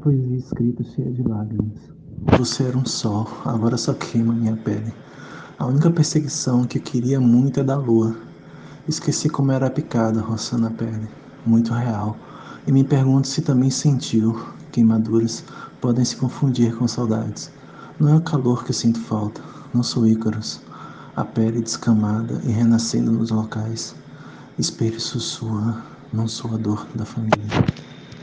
poesia escrita cheia de lágrimas. Você era um sol, agora só queima minha pele. A única perseguição que eu queria muito é da lua. Esqueci como era a picada roçando a pele, muito real. E me pergunto se também sentiu. Queimaduras podem se confundir com saudades. Não é o calor que eu sinto falta, não sou Ícaros. A pele descamada e renascendo nos locais. Espelho sussurra, não sou a dor da família.